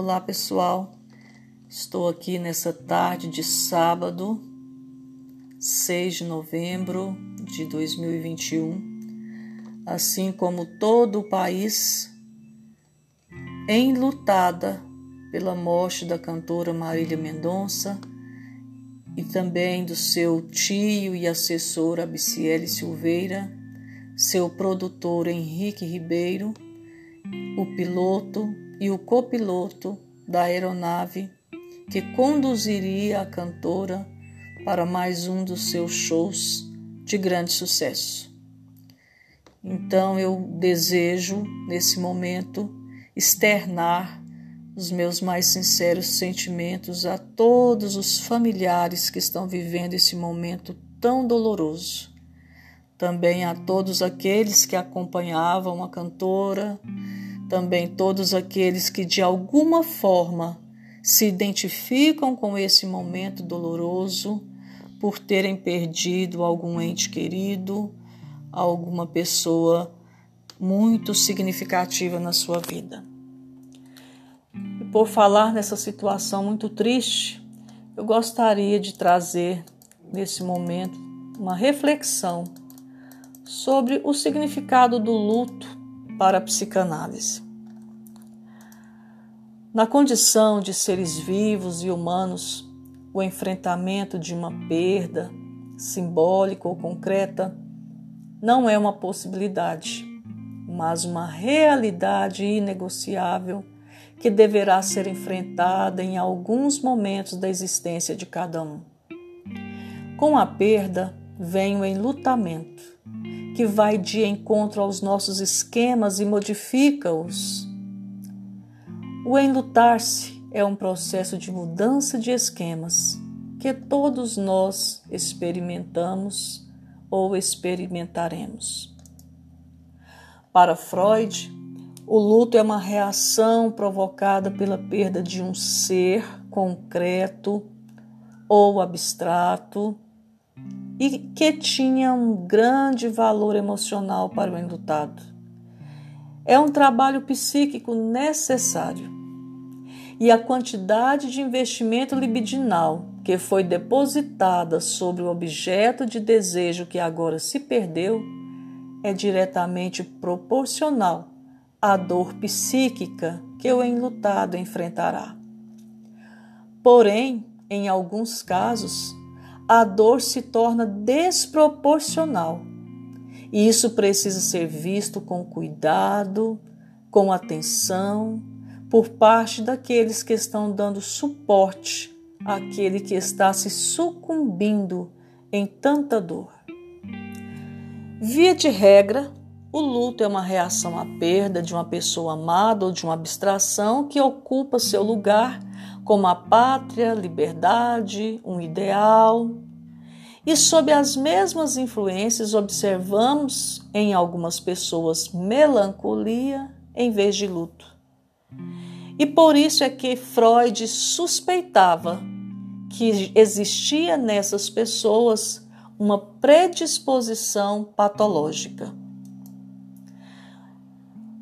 Olá, pessoal. Estou aqui nessa tarde de sábado, 6 de novembro de 2021, assim como todo o país enlutada pela morte da cantora Marília Mendonça e também do seu tio e assessor Abiciele Silveira, seu produtor Henrique Ribeiro, o piloto e o copiloto da aeronave que conduziria a cantora para mais um dos seus shows de grande sucesso. Então eu desejo, nesse momento, externar os meus mais sinceros sentimentos a todos os familiares que estão vivendo esse momento tão doloroso. Também a todos aqueles que acompanhavam a cantora, também todos aqueles que de alguma forma se identificam com esse momento doloroso por terem perdido algum ente querido, alguma pessoa muito significativa na sua vida. Por falar nessa situação muito triste, eu gostaria de trazer nesse momento uma reflexão sobre o significado do luto para a psicanálise. Na condição de seres vivos e humanos, o enfrentamento de uma perda, simbólica ou concreta, não é uma possibilidade, mas uma realidade inegociável que deverá ser enfrentada em alguns momentos da existência de cada um. Com a perda vem o enlutamento, que vai de encontro aos nossos esquemas e modifica-os. O enlutar-se é um processo de mudança de esquemas que todos nós experimentamos ou experimentaremos. Para Freud, o luto é uma reação provocada pela perda de um ser concreto ou abstrato e que tinha um grande valor emocional para o enlutado. É um trabalho psíquico necessário. E a quantidade de investimento libidinal que foi depositada sobre o objeto de desejo que agora se perdeu é diretamente proporcional a dor psíquica que o enlutado enfrentará. Porém, em alguns casos, a dor se torna desproporcional. E isso precisa ser visto com cuidado, com atenção, por parte daqueles que estão dando suporte àquele que está se sucumbindo em tanta dor. Via de regra, o luto é uma reação à perda de uma pessoa amada ou de uma abstração que ocupa seu lugar, como a pátria, liberdade, um ideal. E sob as mesmas influências, observamos em algumas pessoas melancolia em vez de luto. E por isso é que Freud suspeitava que existia nessas pessoas uma predisposição patológica.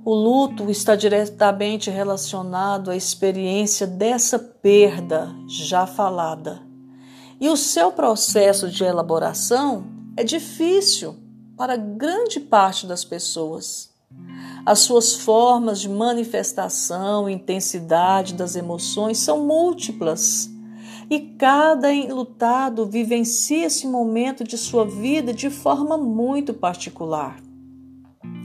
O luto está diretamente relacionado à experiência dessa perda já falada. E o seu processo de elaboração é difícil para grande parte das pessoas. As suas formas de manifestação e intensidade das emoções são múltiplas. E cada enlutado vivencia esse momento de sua vida de forma muito particular.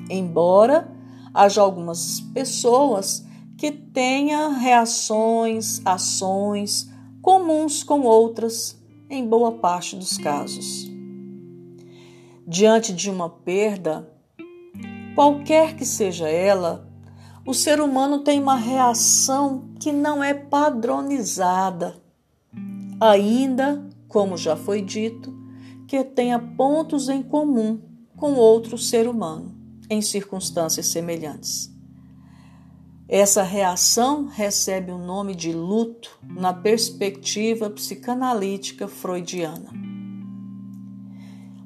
Embora haja algumas pessoas que tenham reações, ações comuns com outras em boa parte dos casos. Diante de uma perda, qualquer que seja ela, o ser humano tem uma reação que não é padronizada, ainda, como já foi dito, que tenha pontos em comum com outro ser humano em circunstâncias semelhantes. Essa reação recebe o nome de luto na perspectiva psicanalítica freudiana.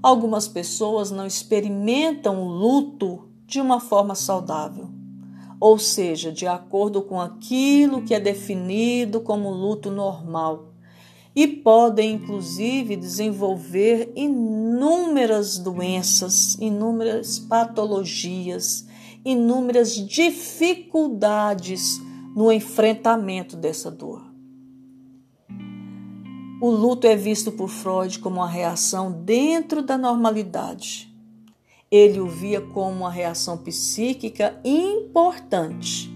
Algumas pessoas não experimentam o luto de uma forma saudável. ou seja, de acordo com aquilo que é definido como luto normal. E podem, inclusive, desenvolver inúmeras doenças, inúmeras patologias, inúmeras dificuldades no enfrentamento dessa dor. O luto é visto por Freud como uma reação dentro da normalidade. Ele o via como uma reação psíquica importante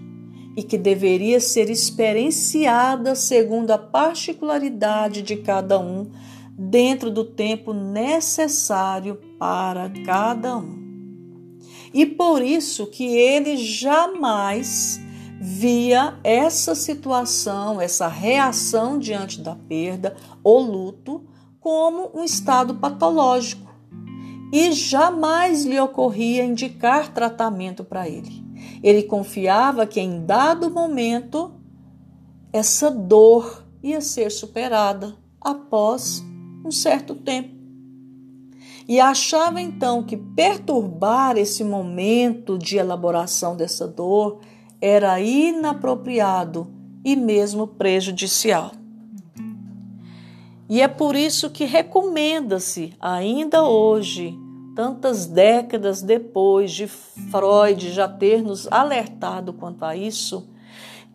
e que deveria ser experienciada segundo a particularidade de cada um, dentro do tempo necessário para cada um. E por isso que ele jamais via essa situação, essa reação diante da perda ou luto como um estado patológico e jamais lhe ocorria indicar tratamento para ele. Ele confiava que em dado momento essa dor ia ser superada após um certo tempo. E achava então que perturbar esse momento de elaboração dessa dor era inapropriado e mesmo prejudicial. E é por isso que recomenda-se, ainda hoje, tantas décadas depois de Freud já ter nos alertado quanto a isso,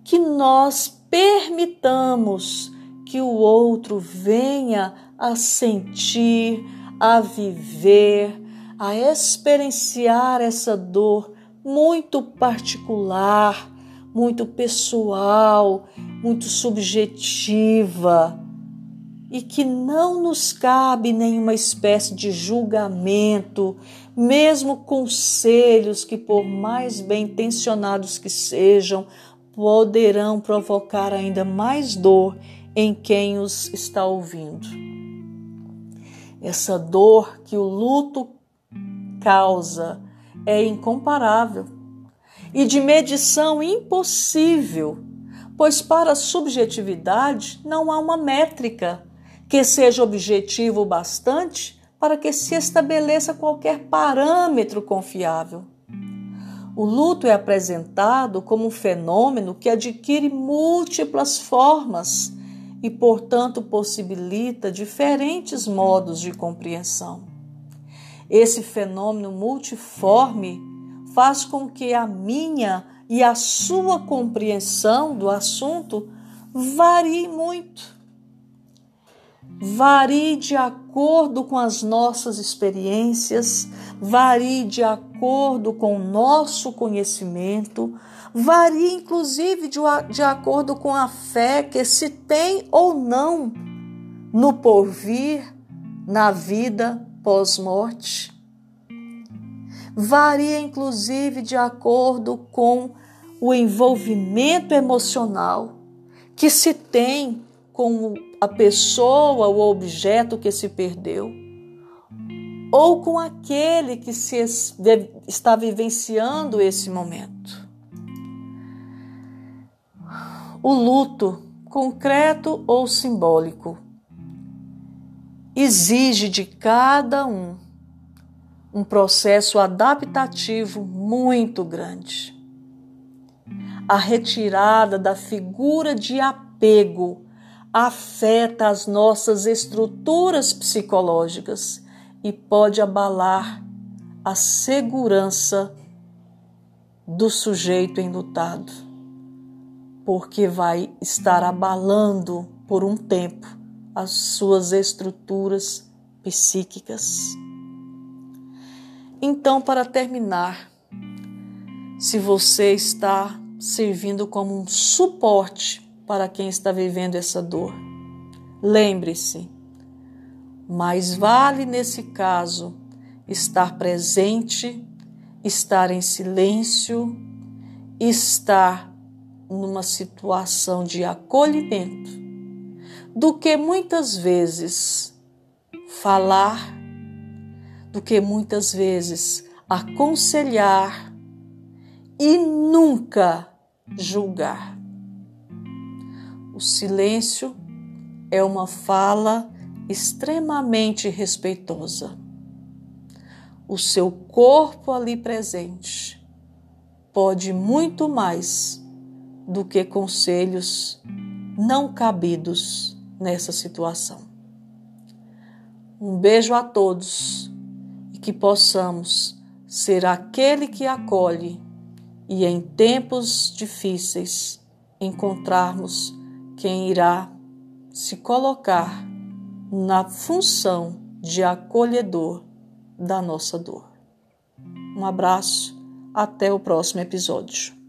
que nós permitamos que o outro venha a sentir, a viver, a experienciar essa dor muito particular, muito pessoal, muito subjetiva e que não nos cabe nenhuma espécie de julgamento, mesmo conselhos que, por mais bem intencionados que sejam, poderão provocar ainda mais dor em quem os está ouvindo. Essa dor que o luto causa é incomparável e de medição impossível, pois para a subjetividade não há uma métrica que seja objetivo bastante para que se estabeleça qualquer parâmetro confiável. O luto é apresentado como um fenômeno que adquire múltiplas formas e, portanto, possibilita diferentes modos de compreensão. Esse fenômeno multiforme faz com que a minha e a sua compreensão do assunto varie muito. Varie de acordo com as nossas experiências, varie de acordo com o nosso conhecimento, varie inclusive de, de acordo com a fé que se tem ou não no porvir, na vida pós-morte. Varia inclusive de acordo com o envolvimento emocional que se tem com a pessoa ou objeto que se perdeu, ou com aquele que se está vivenciando esse momento. O luto, concreto ou simbólico, exige de cada um um processo adaptativo muito grande. A retirada da figura de apego afeta as nossas estruturas psicológicas e pode abalar a segurança do sujeito enlutado, porque vai estar abalando por um tempo as suas estruturas psíquicas. Então, para terminar, se você está servindo como um suporte para quem está vivendo essa dor, lembre-se, mais vale nesse caso estar presente, estar em silêncio, estar numa situação de acolhimento do que muitas vezes falar, do que muitas vezes aconselhar e nunca julgar. O silêncio é uma fala extremamente respeitosa. O seu corpo ali presente pode muito mais do que conselhos não cabidos nessa situação. Um beijo a todos e que possamos ser aquele que acolhe e em tempos difíceis encontrarmos quem irá se colocar na função de acolhedor da nossa dor. Um abraço, até o próximo episódio.